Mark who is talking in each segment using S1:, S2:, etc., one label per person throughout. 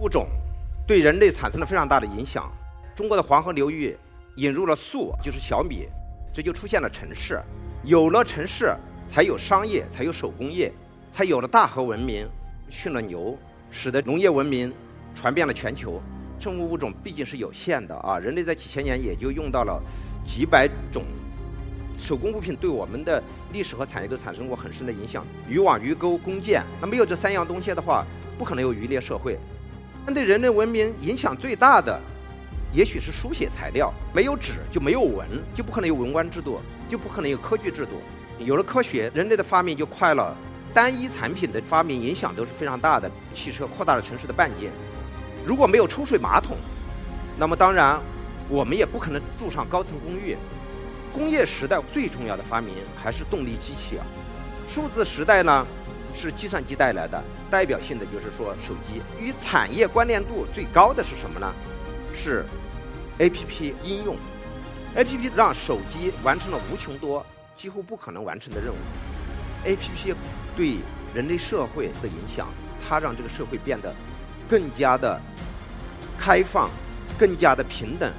S1: 物种对人类产生了非常大的影响。中国的黄河流域引入了粟，就是小米，这就出现了城市。有了城市，才有商业，才有手工业，才有了大河文明。驯了牛，使得农业文明传遍了全球。生物物种毕竟是有限的啊，人类在几千年也就用到了几百种手工物品，对我们的历史和产业都产生过很深的影响。渔网、鱼钩、弓箭，那没有这三样东西的话，不可能有渔猎社会。但对人类文明影响最大的，也许是书写材料。没有纸就没有文，就不可能有文官制度，就不可能有科举制度。有了科学，人类的发明就快了。单一产品的发明影响都是非常大的。汽车扩大了城市的半径。如果没有抽水马桶，那么当然我们也不可能住上高层公寓。工业时代最重要的发明还是动力机器啊。数字时代呢，是计算机带来的，代表性的就是说手机。与产业关联度最高的是什么呢？是 A.P.P. 应用。A.P.P. 让手机完成了无穷多几乎不可能完成的任务。A.P.P. 对人类社会的影响，它让这个社会变得更加的。开放，更加的平等。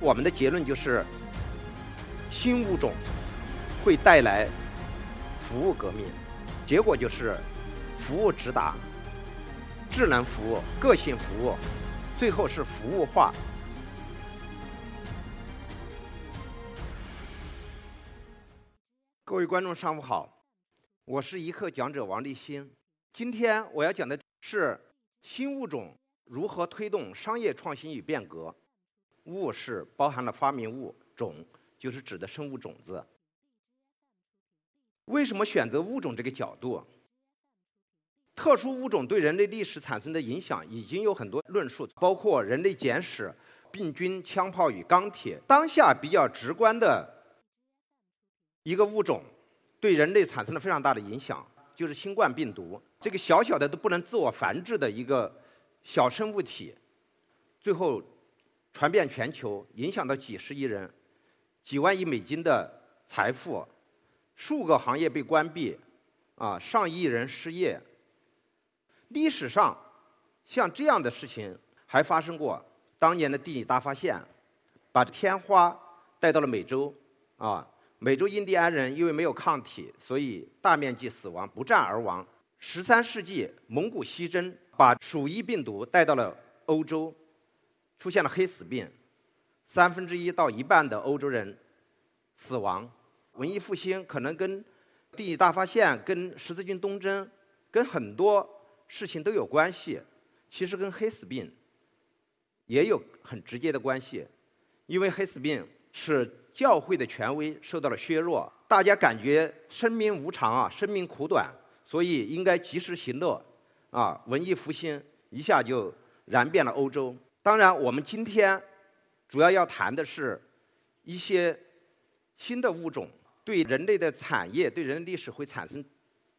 S1: 我们的结论就是，新物种会带来服务革命，结果就是服务直达、智能服务、个性服务，最后是服务化。各位观众，上午好，我是一课讲者王立新。今天我要讲的是新物种。如何推动商业创新与变革？物是包含了发明物，种就是指的生物种子。为什么选择物种这个角度？特殊物种对人类历史产生的影响已经有很多论述，包括《人类简史》、病菌、枪炮与钢铁。当下比较直观的一个物种对人类产生了非常大的影响，就是新冠病毒。这个小小的都不能自我繁殖的一个。小生物体，最后传遍全球，影响到几十亿人，几万亿美金的财富，数个行业被关闭，啊，上亿人失业。历史上像这样的事情还发生过。当年的地理大发现，把天花带到了美洲，啊，美洲印第安人因为没有抗体，所以大面积死亡，不战而亡。十三世纪蒙古西征。把鼠疫病毒带到了欧洲，出现了黑死病，三分之一到一半的欧洲人死亡。文艺复兴可能跟地理大发现、跟十字军东征、跟很多事情都有关系。其实跟黑死病也有很直接的关系，因为黑死病是教会的权威受到了削弱，大家感觉生命无常啊，生命苦短，所以应该及时行乐。啊，文艺复兴一下就燃遍了欧洲。当然，我们今天主要要谈的是一些新的物种对人类的产业、对人类历史会产生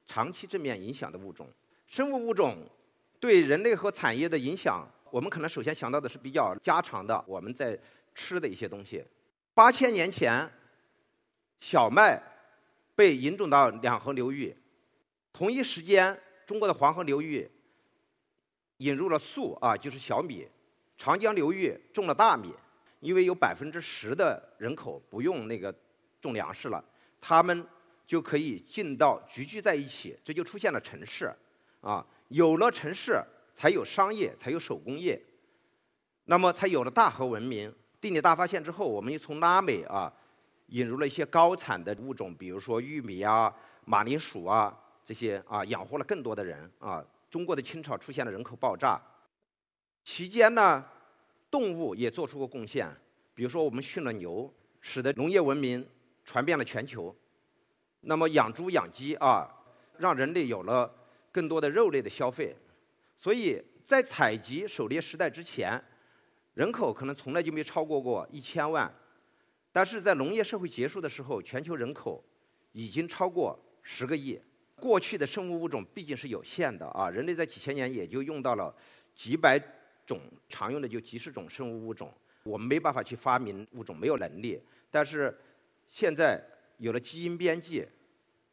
S1: 长期正面影响的物种。生物物种对人类和产业的影响，我们可能首先想到的是比较家常的，我们在吃的一些东西。八千年前，小麦被引种到两河流域，同一时间。中国的黄河流域引入了粟啊，就是小米；长江流域种了大米，因为有百分之十的人口不用那个种粮食了，他们就可以进到聚集在一起，这就出现了城市啊。有了城市，才有商业，才有手工业，那么才有了大河文明。地理大发现之后，我们又从拉美啊引入了一些高产的物种，比如说玉米啊、马铃薯啊。这些啊，养活了更多的人啊。中国的清朝出现了人口爆炸，期间呢，动物也做出过贡献。比如说，我们驯了牛，使得农业文明传遍了全球。那么养猪养鸡啊，让人类有了更多的肉类的消费。所以在采集狩猎时代之前，人口可能从来就没超过过一千万。但是在农业社会结束的时候，全球人口已经超过十个亿。过去的生物物种毕竟是有限的啊，人类在几千年也就用到了几百种，常用的就几十种生物物种，我们没办法去发明物种，没有能力。但是现在有了基因编辑，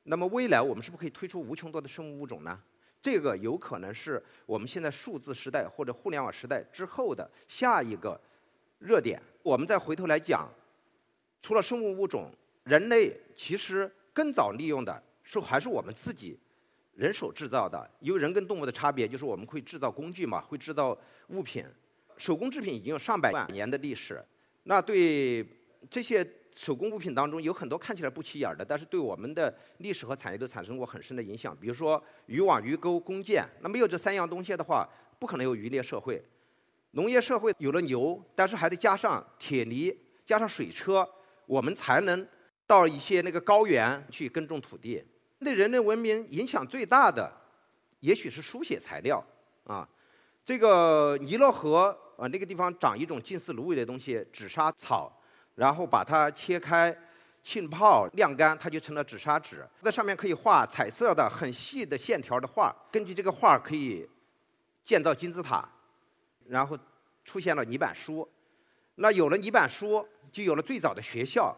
S1: 那么未来我们是不是可以推出无穷多的生物物种呢？这个有可能是我们现在数字时代或者互联网时代之后的下一个热点。我们再回头来讲，除了生物物种，人类其实更早利用的是还是我们自己人手制造的。因为人跟动物的差别就是我们会制造工具嘛，会制造物品，手工制品已经有上百年的历史。那对这些手工物品当中有很多看起来不起眼的，但是对我们的历史和产业都产生过很深的影响。比如说渔网、鱼钩、弓箭，那没有这三样东西的话，不可能有渔猎社会。农业社会有了牛，但是还得加上铁犁、加上水车，我们才能到一些那个高原去耕种土地。对人类文明影响最大的，也许是书写材料啊。这个尼罗河。啊，那个地方长一种近似芦苇的东西，纸莎草，然后把它切开、浸泡、晾干，它就成了纸砂纸。在上面可以画彩色的、很细的线条的画。根据这个画可以建造金字塔，然后出现了泥板书。那有了泥板书，就有了最早的学校、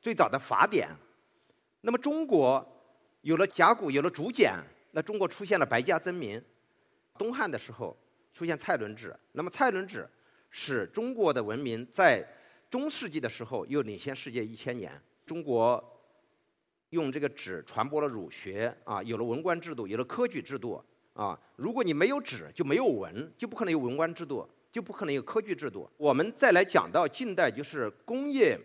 S1: 最早的法典。那么中国有了甲骨，有了竹简，那中国出现了百家争鸣。东汉的时候。出现蔡伦纸，那么蔡伦纸使中国的文明在中世纪的时候又领先世界一千年。中国用这个纸传播了儒学啊，有了文官制度，有了科举制度啊。如果你没有纸，就没有文，就不可能有文官制度，就不可能有科举制度。我们再来讲到近代，就是工业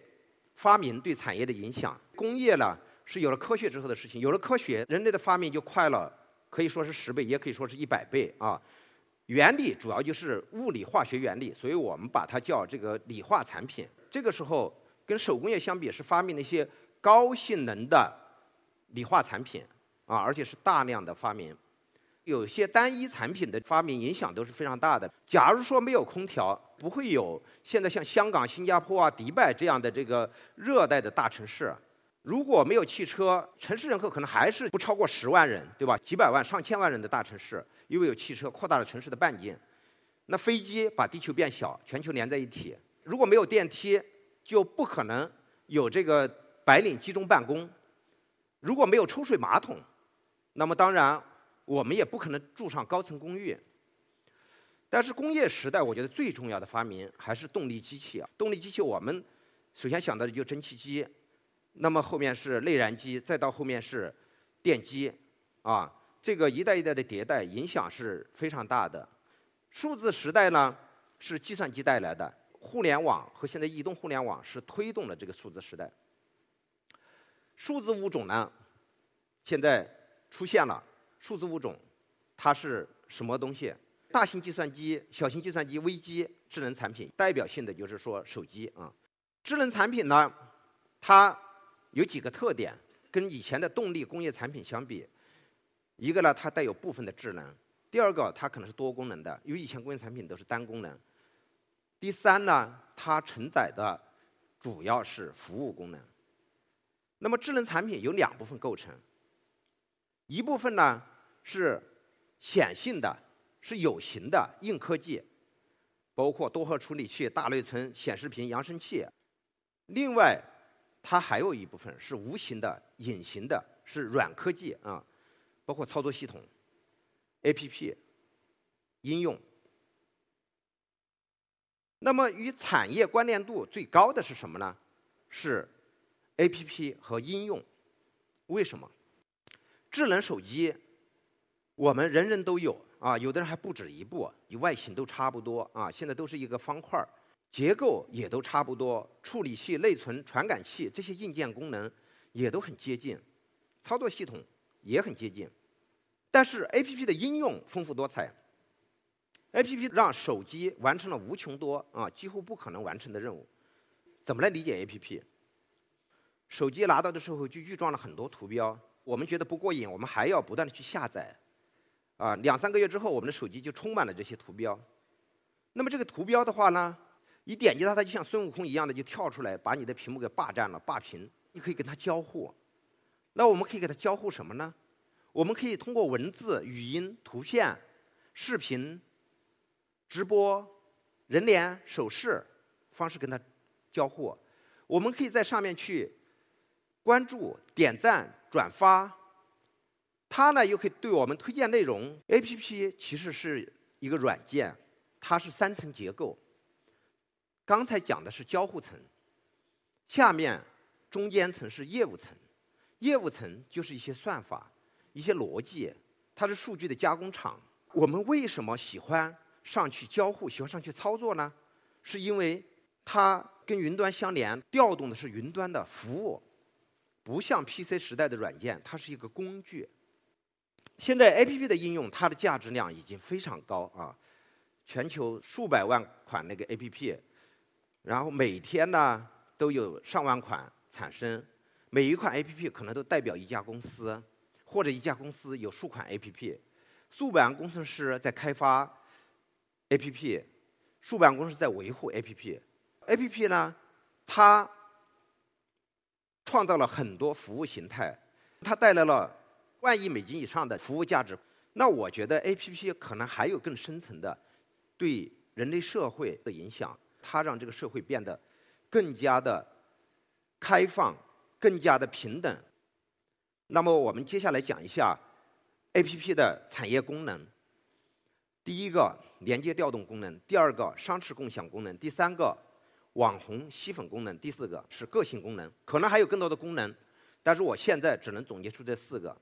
S1: 发明对产业的影响。工业呢是有了科学之后的事情，有了科学，人类的发明就快了，可以说是十倍，也可以说是一百倍啊。原理主要就是物理化学原理，所以我们把它叫这个理化产品。这个时候跟手工业相比，是发明了一些高性能的理化产品啊，而且是大量的发明。有些单一产品的发明影响都是非常大的。假如说没有空调，不会有现在像香港、新加坡啊、迪拜这样的这个热带的大城市。如果没有汽车，城市人口可能还是不超过十万人，对吧？几百万、上千万人的大城市，因为有汽车扩大了城市的半径。那飞机把地球变小，全球连在一起。如果没有电梯，就不可能有这个白领集中办公。如果没有抽水马桶，那么当然我们也不可能住上高层公寓。但是工业时代，我觉得最重要的发明还是动力机器啊！动力机器，我们首先想到的就是蒸汽机。那么后面是内燃机，再到后面是电机，啊，这个一代一代的迭代影响是非常大的。数字时代呢是计算机带来的，互联网和现在移动互联网是推动了这个数字时代。数字物种呢现在出现了，数字物种它是什么东西？大型计算机、小型计算机、微机、智能产品，代表性的就是说手机啊。智能产品呢，它有几个特点，跟以前的动力工业产品相比，一个呢，它带有部分的智能；第二个，它可能是多功能的，因为以前工业产品都是单功能；第三呢，它承载的主要是服务功能。那么智能产品有两部分构成，一部分呢是显性的，是有形的硬科技，包括多核处理器、大内存、显示屏、扬声器；另外。它还有一部分是无形的、隐形的，是软科技啊，包括操作系统、APP、应用。那么与产业关联度最高的是什么呢？是 APP 和应用。为什么？智能手机我们人人都有啊，有的人还不止一部，与外形都差不多啊，现在都是一个方块儿。结构也都差不多，处理器、内存、传感器这些硬件功能也都很接近，操作系统也很接近，但是 A P P 的应用丰富多彩，A P P 让手机完成了无穷多啊几乎不可能完成的任务。怎么来理解 A P P？手机拿到的时候就预装了很多图标，我们觉得不过瘾，我们还要不断的去下载，啊，两三个月之后，我们的手机就充满了这些图标。那么这个图标的话呢？一点击它，它就像孙悟空一样的就跳出来，把你的屏幕给霸占了、霸屏。你可以跟它交互。那我们可以给它交互什么呢？我们可以通过文字、语音、图片、视频、直播、人脸、手势方式跟它交互。我们可以在上面去关注、点赞、转发，它呢又可以对我们推荐内容。APP 其实是一个软件，它是三层结构。刚才讲的是交互层，下面中间层是业务层，业务层就是一些算法、一些逻辑，它是数据的加工厂。我们为什么喜欢上去交互、喜欢上去操作呢？是因为它跟云端相连，调动的是云端的服务，不像 PC 时代的软件，它是一个工具。现在 APP 的应用，它的价值量已经非常高啊，全球数百万款那个 APP。然后每天呢都有上万款产生，每一款 APP 可能都代表一家公司，或者一家公司有数款 APP，数百万工程师在开发 APP，数百万工程师在维护 APP。APP 呢，它创造了很多服务形态，它带来了万亿美金以上的服务价值。那我觉得 APP 可能还有更深层的对人类社会的影响。它让这个社会变得更加的开放、更加的平等。那么，我们接下来讲一下 APP 的产业功能。第一个，连接调动功能；第二个，商池共享功能；第三个，网红吸粉功能；第四个是个性功能。可能还有更多的功能，但是我现在只能总结出这四个。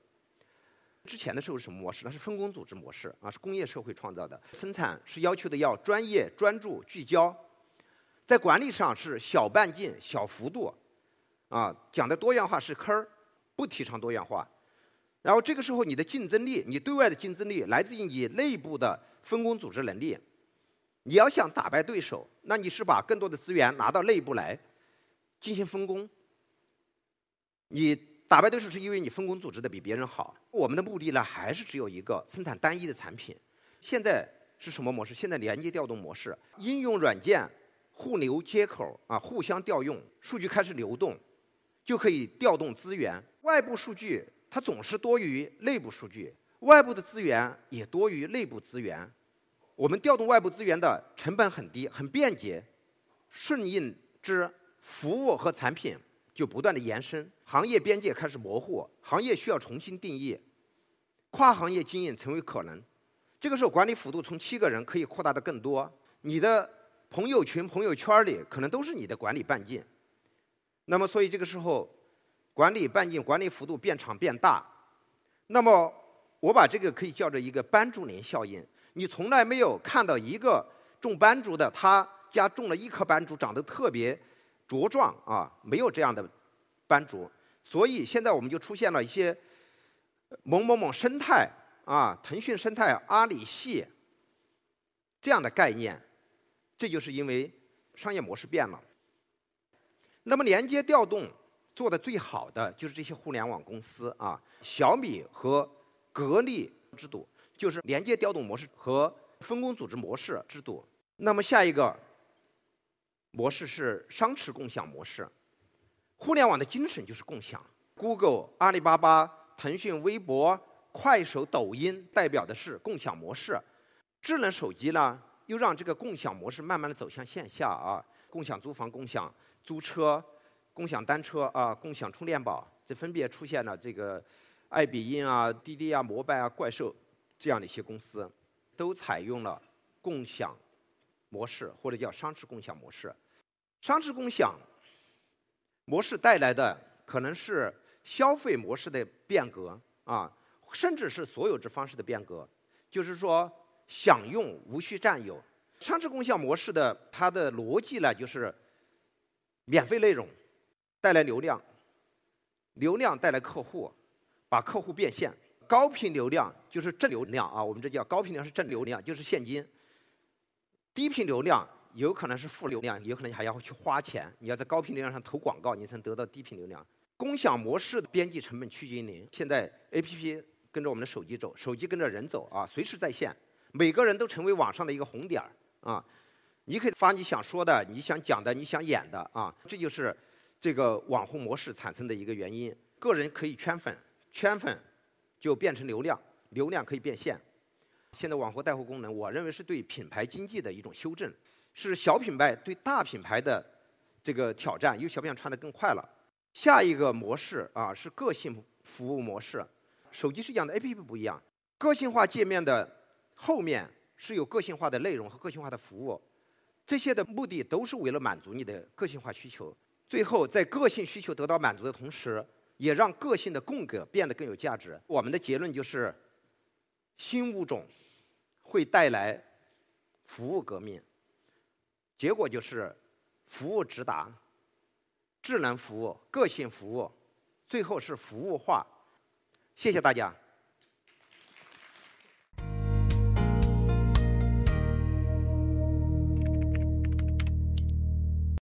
S1: 之前的时候是什么模式？那是分工组织模式啊，是工业社会创造的。生产是要求的要专业、专注、聚焦。在管理上是小半径、小幅度，啊，讲的多样化是坑儿，不提倡多样化。然后这个时候，你的竞争力，你对外的竞争力来自于你内部的分工组织能力。你要想打败对手，那你是把更多的资源拿到内部来进行分工。你打败对手是因为你分工组织的比别人好。我们的目的呢，还是只有一个，生产单一的产品。现在是什么模式？现在连接调动模式，应用软件。互流接口啊，互相调用，数据开始流动，就可以调动资源。外部数据它总是多于内部数据，外部的资源也多于内部资源。我们调动外部资源的成本很低，很便捷，顺应之服务和产品就不断的延伸，行业边界开始模糊，行业需要重新定义，跨行业经营成为可能。这个时候管理幅度从七个人可以扩大的更多，你的。朋友群、朋友圈里可能都是你的管理半径，那么所以这个时候，管理半径、管理幅度变长变大，那么我把这个可以叫做一个班竹林效应。你从来没有看到一个种斑竹的，他家种了一棵斑竹，长得特别茁壮啊，没有这样的斑竹。所以现在我们就出现了一些某某某生态啊，腾讯生态、阿里系这样的概念。这就是因为商业模式变了。那么连接调动做的最好的就是这些互联网公司啊，小米和格力制度就是连接调动模式和分工组织模式制度。那么下一个模式是商池共享模式。互联网的精神就是共享。Google、阿里巴巴、腾讯、微博、快手、抖音代表的是共享模式。智能手机呢？又让这个共享模式慢慢的走向线下啊，共享租房、共享租车、共享单车啊，共享充电宝，这分别出现了这个爱彼迎啊、滴滴啊、摩拜啊、怪兽这样的一些公司，都采用了共享模式或者叫商池共享模式。商池共享模式带来的可能是消费模式的变革啊，甚至是所有制方式的变革，就是说。享用无需占有，商池共享模式的它的逻辑呢，就是免费内容带来流量，流量带来客户，把客户变现，高频流量就是正流量啊，我们这叫高频量是正流量，就是现金。低频流量有可能是负流量，有可能你还要去花钱，你要在高频流量上投广告，你才能得到低频流量。共享模式的边际成本趋近于零，现在 APP 跟着我们的手机走，手机跟着人走啊，随时在线。每个人都成为网上的一个红点儿啊！你可以发你想说的、你想讲的、你想演的啊！这就是这个网红模式产生的一个原因。个人可以圈粉，圈粉就变成流量，流量可以变现。现在网红带货功能，我认为是对品牌经济的一种修正，是小品牌对大品牌的这个挑战，因为小品牌传的更快了。下一个模式啊是个性服务模式。手机是一样的，APP 不一样。个性化界面的后面是有个性化的内容和个性化的服务，这些的目的都是为了满足你的个性化需求。最后，在个性需求得到满足的同时，也让个性的供给变得更有价值。我们的结论就是，新物种会带来服务革命，结果就是服务直达、智能服务、个性服务，最后是服务化。谢谢大家。